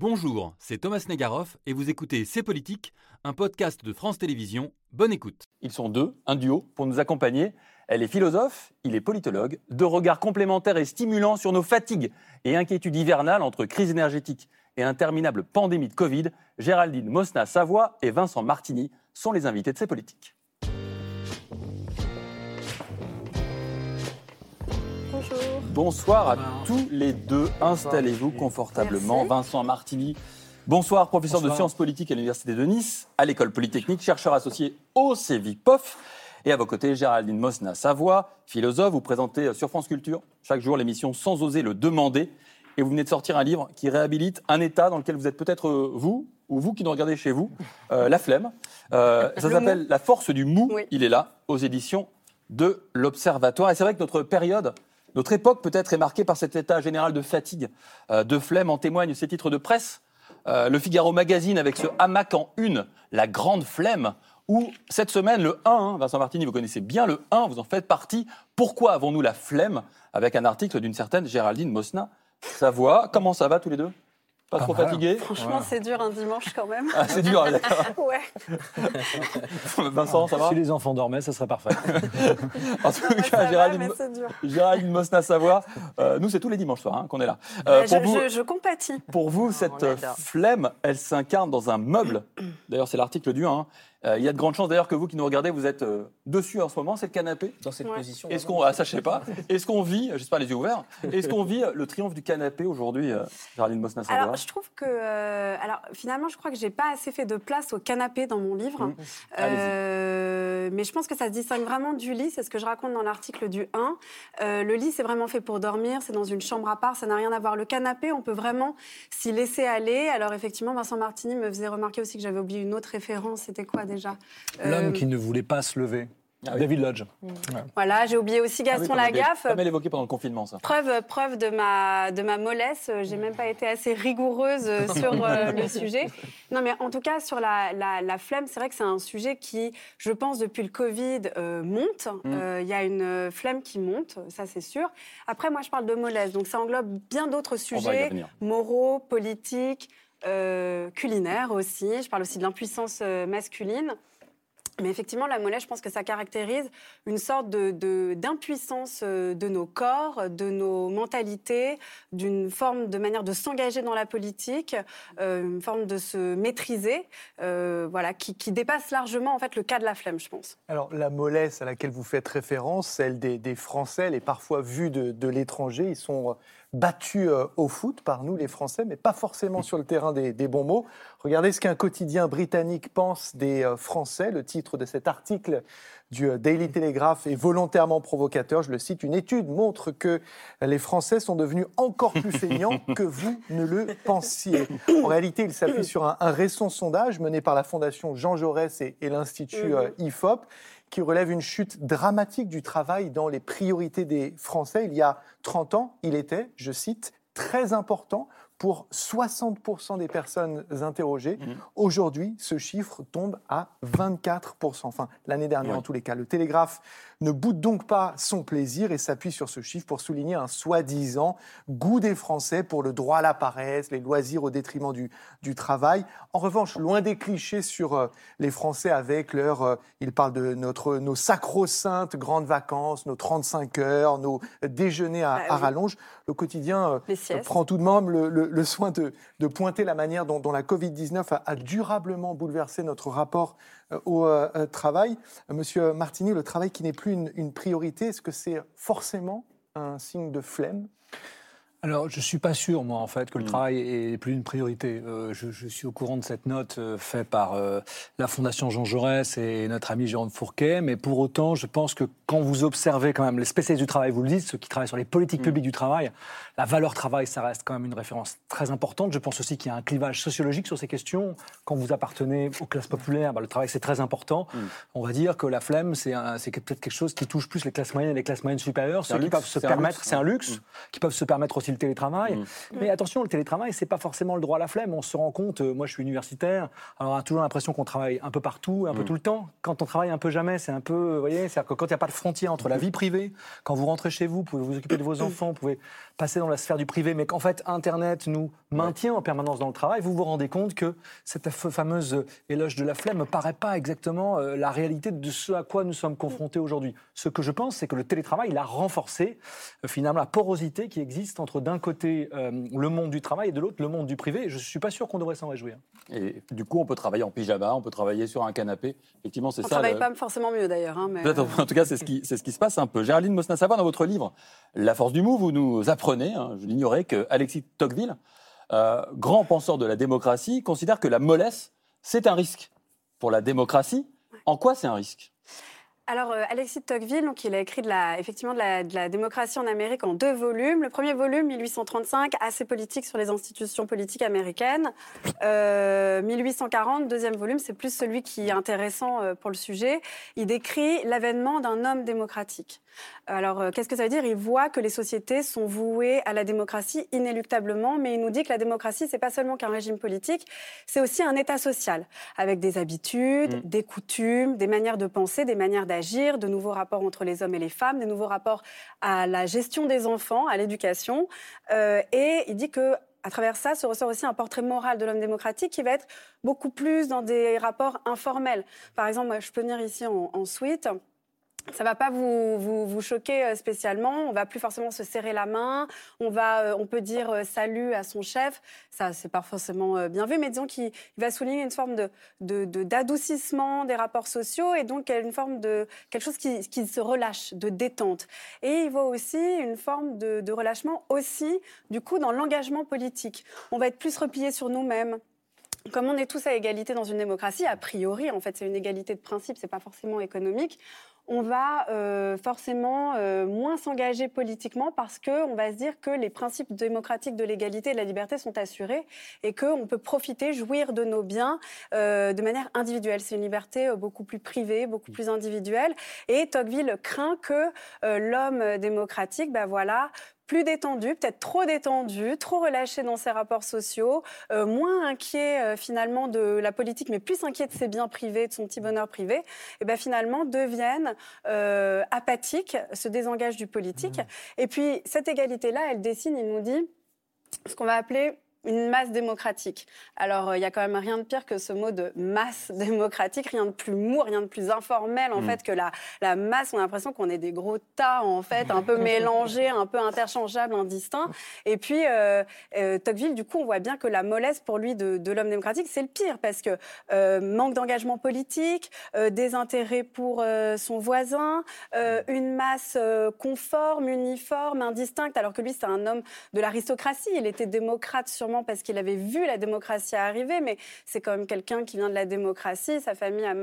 Bonjour, c'est Thomas Negaroff et vous écoutez C'est Politique, un podcast de France Télévisions. Bonne écoute. Ils sont deux, un duo, pour nous accompagner. Elle est philosophe, il est politologue. Deux regards complémentaires et stimulants sur nos fatigues et inquiétudes hivernales entre crise énergétique et interminable pandémie de Covid. Géraldine Mosna-Savoie et Vincent Martini sont les invités de C'est Politique. Bonsoir à tous les deux. Installez-vous confortablement. Vincent Martini, bonsoir, professeur de sciences politiques à l'Université de Nice, à l'École Polytechnique, chercheur associé au CEVIPOF. Et à vos côtés, Géraldine Mosna-Savoie, philosophe. Vous présentez sur France Culture chaque jour l'émission Sans oser le demander. Et vous venez de sortir un livre qui réhabilite un état dans lequel vous êtes peut-être euh, vous, ou vous qui nous regardez chez vous, euh, la flemme. Euh, ça Le s'appelle La force du mou. Oui. Il est là, aux éditions de l'Observatoire. Et c'est vrai que notre période, notre époque peut-être est marquée par cet état général de fatigue, euh, de flemme. En témoignent ces titres de presse. Euh, le Figaro Magazine avec ce hamac en une, la grande flemme. Ou cette semaine, le 1, hein, Vincent Martini, vous connaissez bien le 1, vous en faites partie. Pourquoi avons-nous la flemme? Avec un article d'une certaine Géraldine Mosna. Savoie, comment ça va tous les deux? Pas, Pas trop mal. fatigué Franchement, c'est dur un dimanche quand même. ah, C'est dur, d'accord. Ouais. Vincent, ça va Si les enfants dormaient, ça serait parfait. En tout Ouais, cas, Géraldine. Géraldine Mosna-Savoie, euh, nous, c'est tous les dimanches soirs hein, qu'on est là. Euh, pour je, vous, je- je compatis. Pour vous, cette euh, flemme, elle s'incarne dans un meuble. D'ailleurs, c'est l'article du 1. hein. Euh, il y a de grandes chances d'ailleurs que vous qui nous regardez, vous êtes euh, dessus en ce moment, c'est le canapé. Dans cette Ouais. position. Est-ce qu'on, ah, ça je sais pas. Est-ce qu'on vit, j'espère les yeux ouverts, est-ce qu'on vit euh, le triomphe du canapé aujourd'hui, euh, Géraldine Mosna Alors, je trouve que. euh, alors, finalement, je crois que j'ai pas assez fait de place au canapé dans mon livre. Mmh. Allez-y. Euh, mais je pense que ça se distingue vraiment du lit. C'est ce que je raconte dans l'article du 1. Euh, le lit, c'est vraiment fait pour dormir. C'est dans une chambre à part. Ça n'a rien à voir. Le canapé, on peut vraiment s'y laisser aller. Alors, effectivement, Vincent Martini me faisait remarquer aussi que j'avais oublié une autre référence. C'était quoi? Déjà L'homme Euh, qui ne voulait pas se lever. Ah oui. David Lodge. Voilà, j'ai oublié aussi Ah oui, Gaston Lagaffe. Pas mal évoqué pendant le confinement, ça. Preuve, preuve de ma, de ma mollesse, euh, j'ai même pas été assez rigoureuse euh, sur euh, le sujet. Non, mais en tout cas, sur la, la, la flemme, c'est vrai que c'est un sujet qui, je pense, depuis le Covid, euh, monte. Euh, Il y a une euh, flemme qui monte, ça c'est sûr. Après, moi, je parle de mollesse, donc ça englobe bien d'autres sujets, moraux, politiques, euh, culinaires aussi. Je parle aussi de l'impuissance euh, masculine. Mais effectivement, la mollesse, je pense que ça caractérise une sorte d'impuissance euh, de, nos corps, de nos mentalités, d'une forme de manière de s'engager dans la politique, une forme de se maîtriser, voilà, qui, dépasse largement en fait le cas de la flemme, je pense. Alors, la mollesse à laquelle vous faites référence, celle des, des Français, elle est parfois vue de, de l'étranger. Ils sont battus euh, au foot par nous, les Français, mais pas forcément sur le terrain des, des bons mots. Regardez ce qu'un quotidien britannique pense des euh, Français. Le titre de cet article du euh, Daily Telegraph est volontairement provocateur. Je le cite. Une étude montre que les Français sont devenus encore plus feignants que vous ne le pensiez. En réalité, il s'appuie sur un, un récent sondage mené par la Fondation Jean Jaurès et, et l'Institut euh, IFOP qui relève une chute dramatique du travail dans les priorités des Français. Il y a 30 ans, il était, je cite, très important pour 60% des personnes interrogées. Mhm. Aujourd'hui, ce chiffre tombe à 24%. Enfin, l'année dernière, Oui. en tous les cas. Le Télégraphe ne boude donc pas son plaisir et s'appuie sur ce chiffre pour souligner un soi-disant goût des Français pour le droit à la paresse, les loisirs au détriment du, du travail. En revanche, loin des clichés sur euh, les Français avec leur... euh, ils parlent de notre, nos sacro-saintes grandes vacances, nos 35 heures, nos déjeuners à, Ah à oui. rallonge. Le quotidien euh, prend tout de même le, le- le soin de, de pointer la manière dont, dont la Covid-19 a, a durablement bouleversé notre rapport euh, au travail. Monsieur Martini, le travail qui n'est plus une, une priorité, est-ce que c'est forcément un signe de flemme? Alors, je ne suis pas sûr, moi, en fait, que le Mm. travail est plus une priorité. Euh, je, je suis au courant de cette note euh, faite par euh, la Fondation Jean Jaurès et notre ami Jérôme Fourquet, mais pour autant, je pense que quand vous observez quand même les spécialistes du travail, vous le dites, ceux qui travaillent sur les politiques Mm. publiques du travail, la valeur travail, ça reste quand même une référence très importante. Je pense aussi qu'il y a un clivage sociologique sur ces questions. Quand vous appartenez aux classes populaires, bah, le travail, c'est très important. Mm. On va dire que la flemme, c'est peut-être quelque chose qui touche plus les classes moyennes et les classes moyennes supérieures, ceux qui luxe, peuvent se permettre, c'est un luxe, Mm. qui peuvent se permettre aussi le télétravail. Mm. Mais attention, le télétravail, c'est pas forcément le droit à la flemme. On se rend compte, euh, moi je suis universitaire, alors on a toujours l'impression qu'on travaille un peu partout, un peu Mm. tout le temps. Quand on travaille un peu jamais, c'est un peu, vous voyez, c'est-à-dire que quand il n'y a pas de frontière entre la vie privée, quand vous rentrez chez vous, vous pouvez vous occuper de vos enfants, vous pouvez passer dans la sphère du privé, mais qu'en fait Internet nous maintient en permanence dans le travail, vous vous rendez compte que cette fameuse éloge de la flemme ne me paraît pas exactement euh, la réalité de ce à quoi nous sommes confrontés aujourd'hui. Ce que je pense, c'est que le télétravail il a renforcé euh, finalement la porosité qui existe entre d'un côté euh, le monde du travail et de l'autre le monde du privé. Je ne suis pas sûr qu'on devrait s'en réjouir. Et du coup, on peut travailler en pyjama, on peut travailler sur un canapé. Effectivement, c'est On ça. travaille le- pas forcément mieux d'ailleurs. hein, mais, euh, En tout cas, c'est ce, qui, c'est ce qui se passe un peu. Géraldine Mosna-Savoie, dans votre livre La force du mot, vous nous apprenez, hein, je l'ignorais, que Alexis Tocqueville, euh, grand penseur de la démocratie, considère que la mollesse, c'est un risque pour la démocratie. En quoi c'est un risque? Alors, euh, Alexis Tocqueville, donc, il a écrit de la, effectivement de la, démocratie en Amérique en deux volumes. Le premier volume, 1835, assez politique sur les institutions politiques américaines. Euh, 1840, deuxième volume, c'est plus celui qui est intéressant euh, pour le sujet. Il décrit l'avènement d'un homme démocratique. Alors, euh, qu'est-ce que ça veut dire? Il voit que les sociétés sont vouées à la démocratie inéluctablement, mais il nous dit que la démocratie, c'est pas seulement qu'un régime politique, c'est aussi un état social, avec des habitudes, Mm. des coutumes, des manières de penser, des manières d'agir, de nouveaux rapports entre les hommes et les femmes, des nouveaux rapports à la gestion des enfants, à l'éducation. Euh, et il dit que à travers ça se ressort aussi un portrait moral de l'homme démocratique qui va être beaucoup plus dans des rapports informels. Par exemple, moi, je peux venir ici en, en suite. Ça va pas vous, choquer euh, spécialement. On va plus forcément se serrer la main. On va, euh, on peut dire euh, salut à son chef. Ça, c'est pas forcément bien vu, mais disons qu'il il va souligner une forme d'adoucissement des rapports sociaux et donc une forme de quelque chose qui, qui se relâche, de détente. Et il voit aussi une forme de, de relâchement aussi, du coup, dans l'engagement politique. On va être plus replié sur nous-mêmes. Comme on est tous à égalité dans une démocratie, a priori, en fait, c'est une égalité de principe, c'est pas forcément économique. On va euh, forcément euh, moins s'engager politiquement parce que on va se dire que les principes démocratiques de l'égalité et de la liberté sont assurés et qu'on peut profiter, jouir de nos biens euh, de manière individuelle. C'est une liberté beaucoup plus privée, beaucoup plus individuelle. Et Tocqueville craint que l'homme démocratique, ben voilà, plus détendu, peut-être trop détendu, trop relâché dans ses rapports sociaux, euh, moins inquiet euh, finalement de la politique, mais plus inquiet de ses biens privés, de son petit bonheur privé, et ben finalement deviennent euh, apathiques, se désengagent du politique. Et puis cette égalité-là, elle dessine, il nous dit, ce qu'on va appeler une masse démocratique. Alors, euh, il y a quand même rien de pire que ce mot de masse démocratique, rien de plus mou, rien de plus informel, en Mm. fait, que la, la masse. On a l'impression qu'on est des gros tas, en fait, un peu mélangés, un peu interchangeables, indistincts. Et puis, euh, euh, Tocqueville, du coup, on voit bien que la mollesse, pour lui, de, de l'homme démocratique, c'est le pire, parce que euh, manque d'engagement politique, des intérêts pour son voisin, une masse conforme, uniforme, indistincte, alors que lui, c'est un homme de l'aristocratie. Il était démocrate sûrement parce qu'il avait vu la démocratie arriver, mais c'est quand même quelqu'un qui vient de la démocratie. Sa famille a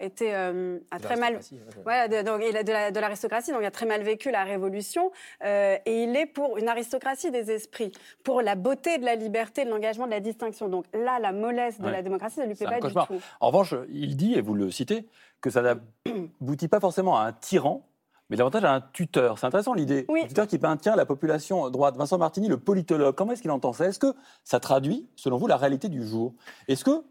été euh, a très mal. Voilà, de- donc il a de la- de l'aristocratie, donc il a très mal vécu la Révolution, euh, et il est pour une aristocratie des esprits, pour la beauté de la liberté, de l'engagement, de la distinction. Donc là, la mollesse de Ouais. la démocratie, ça lui plaît pas du tout. En revanche, il dit, et vous le citez, que ça n'aboutit pas forcément à un tyran, mais davantage à un tuteur. C'est intéressant l'idée. Oui. Un tuteur qui maintient la population droite. Vincent Martini, le politologue, comment est-ce qu'il entend ça? Est-ce que ça traduit, selon vous, la réalité du jour? Est-ce que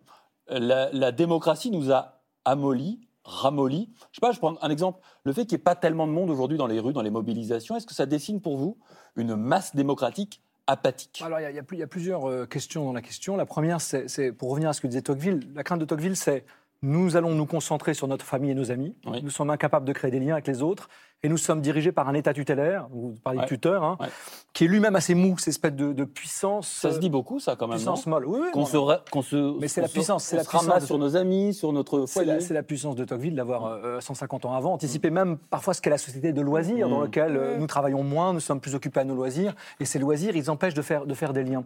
la, la démocratie nous a amollis, ramollis? Je sais pas, je prends un exemple. Le fait qu'il n'y ait pas tellement de monde aujourd'hui dans les rues, dans les mobilisations, est-ce que ça dessine pour vous une masse démocratique apathique? Alors, il y a- y, y plusieurs euh, questions dans la question. La première, c'est- pour revenir à ce que disait Tocqueville, la crainte de Tocqueville, c'est nous allons nous concentrer sur notre famille et nos amis. Oui. Nous sommes incapables de créer des liens avec les autres. Et nous sommes dirigés par un État tutélaire, vous parlez Ouais. de tuteur, hein, Ouais. qui est lui-même assez mou, cette espèce de, de puissance. Ça se dit beaucoup, ça, quand même, puissance molle. Oui, oui, Qu'on se, non. ra- qu'on se, Mais c'est la puissance, c'est la puissance ramasse de- sur nos amis, sur notre C'est foyer. la, c'est la puissance de Tocqueville d'avoir euh, 150 ans avant anticipé même parfois ce qu'est la société de loisirs dans Mm. laquelle euh, Mm. nous travaillons moins, nous sommes plus occupés à nos loisirs et ces loisirs ils empêchent de faire, de faire des liens.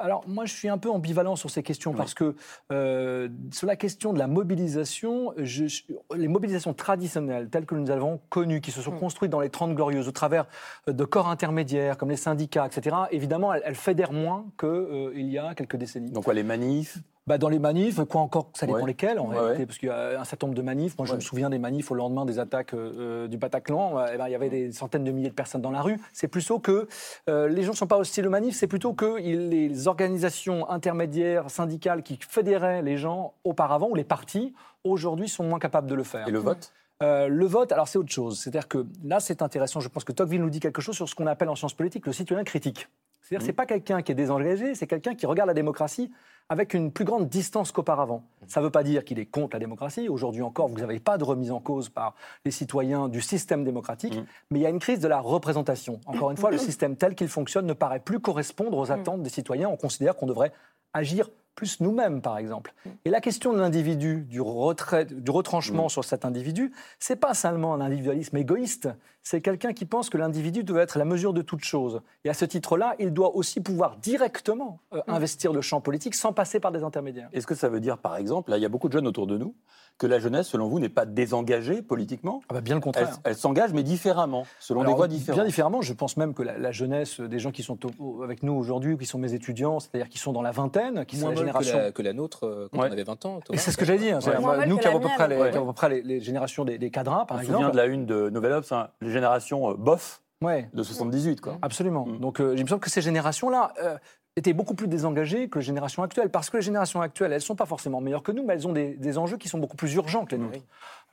Alors moi je suis un peu ambivalent sur ces questions parce que euh, sur la question de la mobilisation, je- je- les mobilisations traditionnelles telles que nous avons connues, qui se sont Construites dans les 30 glorieuses au travers euh, de corps intermédiaires comme les syndicats, etc., évidemment elles, elles fédèrent moins qu'il y a quelques décennies. Donc quoi, les manifs Bah, dans les manifs, quoi encore, ça dépend Ouais. lesquels en Ouais, réalité, ouais. parce qu'il y a un certain nombre de manifs. Moi, je me souviens des manifs au lendemain des attaques euh, euh, du Bataclan. Euh, eh ben, il y avait des centaines de milliers de personnes dans la rue. C'est plutôt que euh, les gens ne sont pas hostiles aux manifs, c'est plutôt que les organisations intermédiaires, syndicales qui fédéraient les gens auparavant, ou les partis, aujourd'hui sont moins capables de le faire. et le vote? Euh, le vote, alors c'est autre chose. C'est-à-dire que là, c'est intéressant. Je pense que Tocqueville nous dit quelque chose sur ce qu'on appelle en sciences politiques le citoyen critique. C'est-à-dire, c'est pas quelqu'un qui est désengagé, c'est quelqu'un qui regarde la démocratie avec une plus grande distance qu'auparavant. Ça ne veut pas dire qu'il est contre la démocratie. Aujourd'hui encore, vous n'avez pas de remise en cause par les citoyens du système démocratique, Mm. mais il y a une crise de la représentation. Encore une fois, le système tel qu'il fonctionne ne paraît plus correspondre aux attentes des citoyens. On considère qu'on devrait agir plus nous-mêmes, par exemple. Et la question de l'individu, du, retrait, du retranchement Mm. sur cet individu, c'est pas seulement un individualisme égoïste, c'est quelqu'un qui pense que l'individu doit être la mesure de toute chose. Et à ce titre-là, il doit aussi pouvoir directement euh, Mm. investir le champ politique sans passer par des intermédiaires. Est-ce que ça veut dire, par exemple, là, il y a beaucoup de jeunes autour de nous, que la jeunesse, selon vous, n'est pas désengagée politiquement Ah bah, bien le contraire. elle s'engage, mais différemment, selon Alors, des voies différentes. Bien différemment, je pense même que la, la jeunesse des gens qui sont au- avec nous aujourd'hui, qui sont mes étudiants, c'est-à-dire qui sont dans la vingtaine, qui sont Moins la génération. que la, que la nôtre euh, quand Ouais. on avait 20 ans. C'est ce que j'allais dire. molle nous qui avons à peu près, les, Ouais. qui avons à peu près les, les générations des, des cadres, par On se exemple. souvient de la une de Nouvel Obs, hein, les générations euh, bof Ouais. de 78, quoi. Absolument. Mm. Donc, euh, il me semble que ces générations-là euh, étaient beaucoup plus désengagées que les générations actuelles, parce que les générations actuelles, elles ne sont pas forcément meilleures que nous, mais elles ont des, des enjeux qui sont beaucoup plus urgents que les nôtres.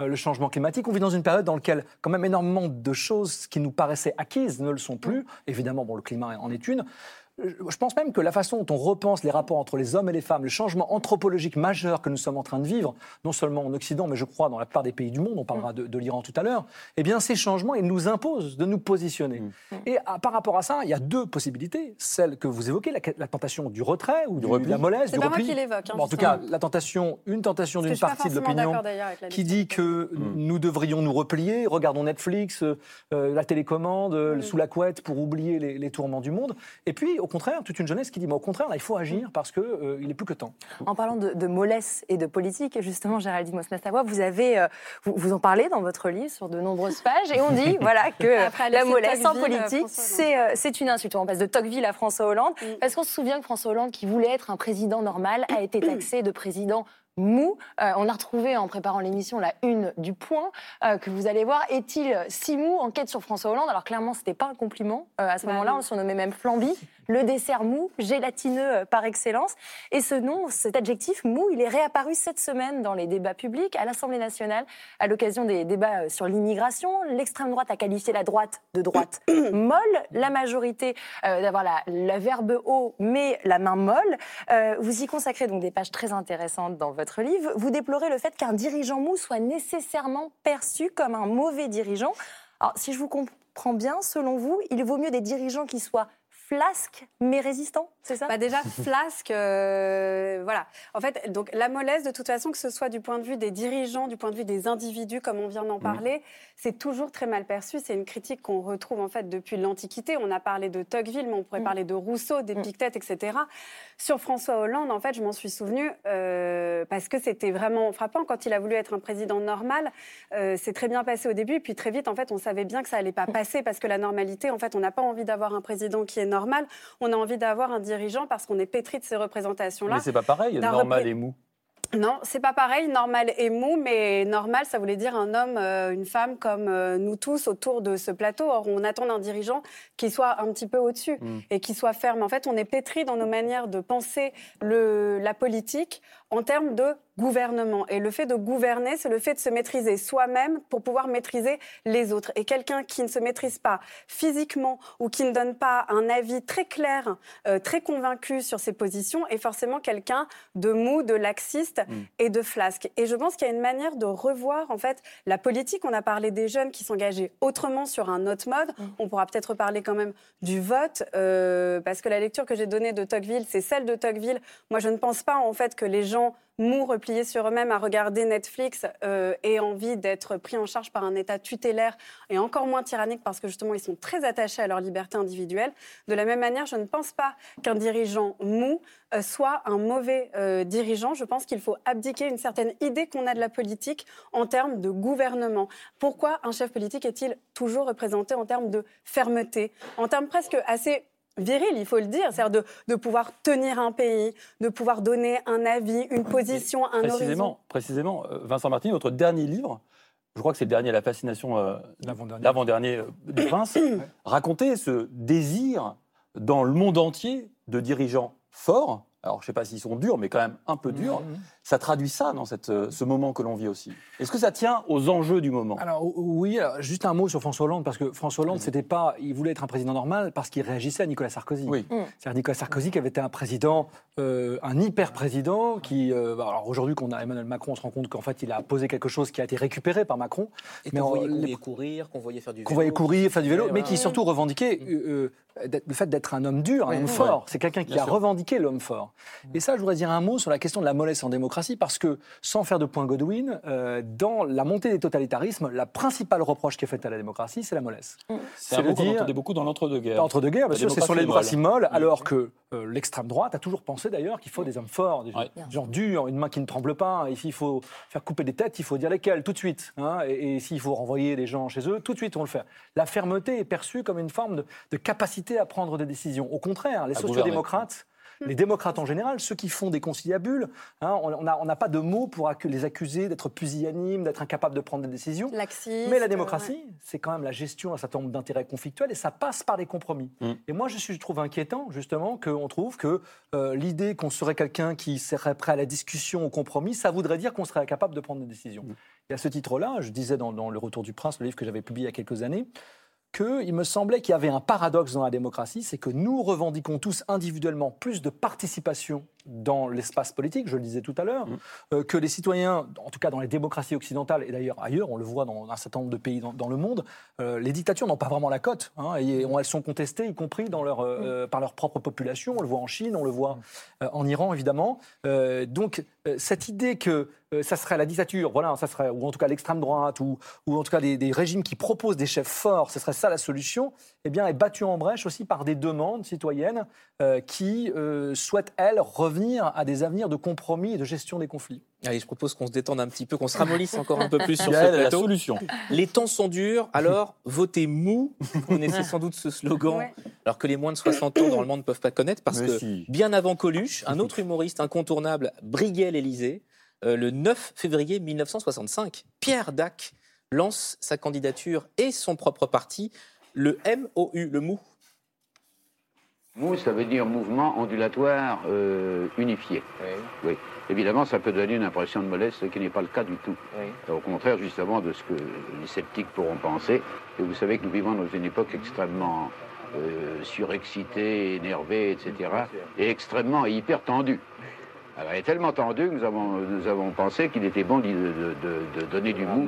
Euh, le changement climatique, on vit dans une période dans laquelle, quand même, énormément de choses qui nous paraissaient acquises ne le sont plus. Évidemment, bon, le climat en est une. Je pense même que la façon dont on repense les rapports entre les hommes et les femmes, le changement anthropologique majeur que nous sommes en train de vivre, non seulement en Occident, mais je crois dans la plupart des pays du monde, on parlera de, de l'Iran tout à l'heure, eh bien ces changements, ils nous imposent de nous positionner. Et à- par rapport à ça, il y a deux possibilités. Celle que vous évoquez, la, la tentation du retrait ou du, repli. de la mollesse, C'est du pas moi qui l'évoque. hein, Bon, en tout cas, la tentation, une tentation d'une partie de l'opinion qui dit que nous devrions nous replier, regardons Netflix, euh, euh, la télécommande, euh, Mm. sous la couette pour oublier les, les tourments du monde. Et puis, au contraire, toute une jeunesse qui dit, mais au contraire, là, il faut agir parce qu'il il est plus que temps. En parlant de, de mollesse et de politique, justement, Géraldine Mosna-Savoie, vous avez, euh, vous, vous en parlez dans votre livre sur de nombreuses pages, et on dit, voilà, que Après, la mollesse en Tocqueville, politique, euh, c'est une insulte. On passe de Tocqueville à François Hollande, Mm. parce qu'on se souvient que François Hollande, qui voulait être un président normal, a été taxé de président mou. Euh, on a retrouvé en préparant l'émission la une du point euh, que vous allez voir. Est-il si mou Enquête sur François Hollande. Alors clairement, c'était pas un compliment. Euh, à ce Bah moment-là, on le surnommait même flamby, le dessert mou, gélatineux par excellence. Et ce nom, cet adjectif mou, il est réapparu cette semaine dans les débats publics à l'Assemblée nationale à l'occasion des débats sur l'immigration. L'extrême droite a qualifié la droite de droite molle, la majorité d'avoir la, la verbe haut mais la main molle. Vous y consacrez donc des pages très intéressantes dans votre livre. Vous déplorez le fait qu'un dirigeant mou soit nécessairement perçu comme un mauvais dirigeant. Alors, si je vous comprends bien, selon vous, il vaut mieux des dirigeants qui soient flasques mais résistants, c'est ça? Bah déjà, flasque, euh, voilà. En fait, donc la mollesse, de toute façon, que ce soit du point de vue des dirigeants, du point de vue des individus, comme on vient d'en parler, c'est toujours très mal perçu. C'est une critique qu'on retrouve en fait depuis l'Antiquité. On a parlé de Tocqueville, mais on pourrait Mm. parler de Rousseau, d'Épictète, etc. Sur François Hollande, en fait, je m'en suis souvenu euh, parce que c'était vraiment frappant quand il a voulu être un président normal. euh, c'est très bien passé au début, puis très vite, en fait, on savait bien que ça allait pas passer parce que la normalité, en fait, on n'a pas envie d'avoir un président qui est normal. On a envie d'avoir un dirigeant parce qu'on est pétri de ces représentations-là. Mais c'est pas pareil, normal repré- et mou. Non, c'est pas pareil. Normal et mou, mais normal, ça voulait dire un homme, euh, une femme comme euh, nous tous autour de ce plateau. Or, on attend d'un dirigeant qui soit un petit peu au-dessus Mm. et qui soit ferme. En fait, on est pétri dans nos manières de penser le, la politique en termes de gouvernement. Et le fait de gouverner, c'est le fait de se maîtriser soi-même pour pouvoir maîtriser les autres. Et quelqu'un qui ne se maîtrise pas physiquement ou qui ne donne pas un avis très clair, euh, très convaincu sur ses positions, est forcément quelqu'un de mou, de laxiste Mm. et de flasque. Et je pense qu'il y a une manière de revoir en fait la politique. On a parlé des jeunes qui s'engageaient autrement sur un autre mode. Mm. On pourra peut-être parler quand même du vote euh, parce que la lecture que j'ai donnée de Tocqueville, c'est celle de Tocqueville. Moi, je ne pense pas en fait que les gens mous, repliés sur eux-mêmes à regarder Netflix euh, aient envie d'être pris en charge par un État tutélaire et encore moins tyrannique parce que justement ils sont très attachés à leur liberté individuelle. De la même manière, je ne pense pas qu'un dirigeant mou euh, soit un mauvais euh, dirigeant. Je pense qu'il faut abdiquer une certaine idée qu'on a de la politique en termes de gouvernement. Pourquoi un chef politique est-il toujours représenté en termes de fermeté, en termes presque assez viril, il faut le dire, c'est-à-dire de, de pouvoir tenir un pays, de pouvoir donner un avis, une position, un horizon. Précisément, précisément euh, Vincent Martini, votre dernier livre, je crois que c'est le dernier, La fascination, euh, L'avant-dernier. euh, du prince, racontait ce désir dans le monde entier de dirigeants forts, alors je ne sais pas s'ils sont durs, mais quand même un peu durs, Mhm. Ça traduit ça dans cette, euh, ce moment que l'on vit aussi. Est-ce que ça tient aux enjeux du moment? Alors oui, alors, juste un mot sur François Hollande, parce que François Hollande, c'était pas, il voulait être un président normal parce qu'il réagissait à Nicolas Sarkozy. Oui. C'est-à-dire Nicolas Sarkozy qui avait été un président, euh, un hyper-président, qui, euh, bah, alors aujourd'hui qu'on a Emmanuel Macron, on se rend compte qu'en fait il a posé quelque chose qui a été récupéré par Macron, Et Mais qu'on on- voyait, qu'on les- voyait courir, qu'on voyait faire du vélo. qu'on voyait courir, faire du vélo, Ouais, mais qui surtout revendiquait euh, euh, d'être- le fait d'être un homme dur, un Ouais, homme ouais. fort. C'est quelqu'un qui Bien a sûr. revendiqué l'homme fort. Et ça, je voudrais dire un mot sur la question de la mollesse en démocratie, parce que sans faire de point Godwin, euh, dans la montée des totalitarismes, la principale reproche qui est faite à la démocratie, c'est la mollesse. C'est un mot qu'on entendait beaucoup dans l'entre-deux-guerres. Entre-deux-guerres, bien sûr, c'est sur la démocratie démocratie molle, alors que euh, l'extrême droite a toujours pensé d'ailleurs qu'il faut des hommes forts, des Ouais. gens durs, une main qui ne tremble pas. Et s'il faut faire couper des têtes, il faut dire lesquelles tout de suite. hein. et et s'il faut renvoyer des gens chez eux, tout de suite on le fait. La fermeté est perçue comme une forme de, de capacité à prendre des décisions. Au contraire, les sociodémocrates. Les démocrates en général, ceux qui font des conciliabules, hein, on n'a on pas de mots pour accu- les accuser d'être pusillanimes, d'être incapables de prendre des décisions. Laxiste, Mais la euh, démocratie, c'est quand même la gestion d'un certain nombre d'intérêts conflictuels et ça passe par des compromis. Mm. Et moi, je, suis, je trouve inquiétant, justement, qu'on trouve que euh, l'idée qu'on serait quelqu'un qui serait prêt à la discussion, au compromis, ça voudrait dire qu'on serait incapable de prendre des décisions. Mm. Et à ce titre-là, je disais dans, dans Le Retour du Prince, le livre que j'avais publié il y a quelques années, qu'il me semblait qu'il y avait un paradoxe dans la démocratie, c'est que nous revendiquons tous individuellement plus de participation dans l'espace politique, je le disais tout à l'heure, Mm. euh, que les citoyens, en tout cas dans les démocraties occidentales et d'ailleurs ailleurs, on le voit dans un certain nombre de pays dans, dans le monde, euh, les dictatures n'ont pas vraiment la cote. hein, et on- elles sont contestées, y compris dans leur, euh, euh, par leur propre population. On le voit en Chine, on le voit en Iran, évidemment. Donc, cette idée que ça serait la dictature, voilà, ça serait, ou en tout cas l'extrême droite, ou, ou en tout cas des, des régimes qui proposent des chefs forts, ce serait ça la solution, eh bien, est battue en brèche aussi par des demandes citoyennes qui souhaitent, elles, revenir à des avenirs de compromis et de gestion des conflits. Allez, je propose qu'on se détende un petit peu, qu'on se ramollisse encore un peu plus sur ce Gaël, la plateau. solution. Les temps sont durs, alors votez mou. Vous connaissez sans doute ce slogan, Ouais. alors que les moins de 60 ans normalement ne peuvent pas connaître, parce Mais que si. bien avant Coluche, un autre humoriste incontournable briguait l'Élysée. Euh, le 9 février 1965, Pierre Dac lance sa candidature et son propre parti, le MOU, le MOU. MOU, ça veut dire mouvement ondulatoire euh, unifié. Oui. Évidemment, ça peut donner une impression de mollesse, ce qui n'est pas le cas du tout. Au contraire, justement, de ce que les sceptiques pourront penser. Et vous savez que nous vivons dans une époque extrêmement euh, surexcitée, énervée, etc. Et extrêmement et hyper tendue. Alors, elle est tellement tendue que nous avons, nous avons pensé qu'il était bon de, de- de- de donner du mou,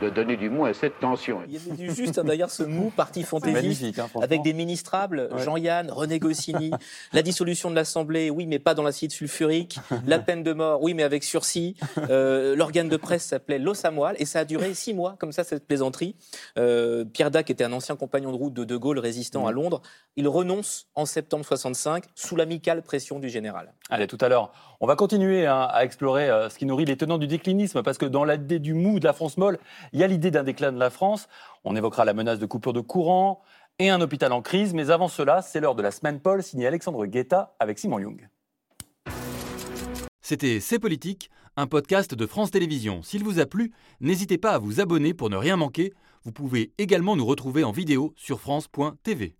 de donner du mou à cette tension. Il y avait du juste hein, d'ailleurs ce MOU parti magnifique, hein. Avec des ministrables, Ouais. Jean-Yann, René Goscinny, la dissolution de l'Assemblée, oui, mais pas dans l'acide sulfurique, la peine de mort, oui, mais avec sursis, Euh, l'organe de presse s'appelait L'Os à moelle, et ça a duré six mois, comme ça, cette plaisanterie. Euh, Pierre Dac était un ancien compagnon de route de De Gaulle, résistant à Londres. Il renonce en septembre 65, sous l'amicale pression du général. Allez, tout à l'heure, on va continuer hein, à explorer euh, ce qui nourrit les tenants du déclinisme, parce que dans l'idée du mou de la France molle, il y a l'idée d'un déclin de la France. On évoquera la menace de coupure de courant et un hôpital en crise, mais avant cela, c'est l'heure de la semaine Paul, signée Alexandre Guetta avec Simon Young. C'était C'est Politique, un podcast de France Télévisions. S'il vous a plu, n'hésitez pas à vous abonner pour ne rien manquer. Vous pouvez également nous retrouver en vidéo sur France.tv.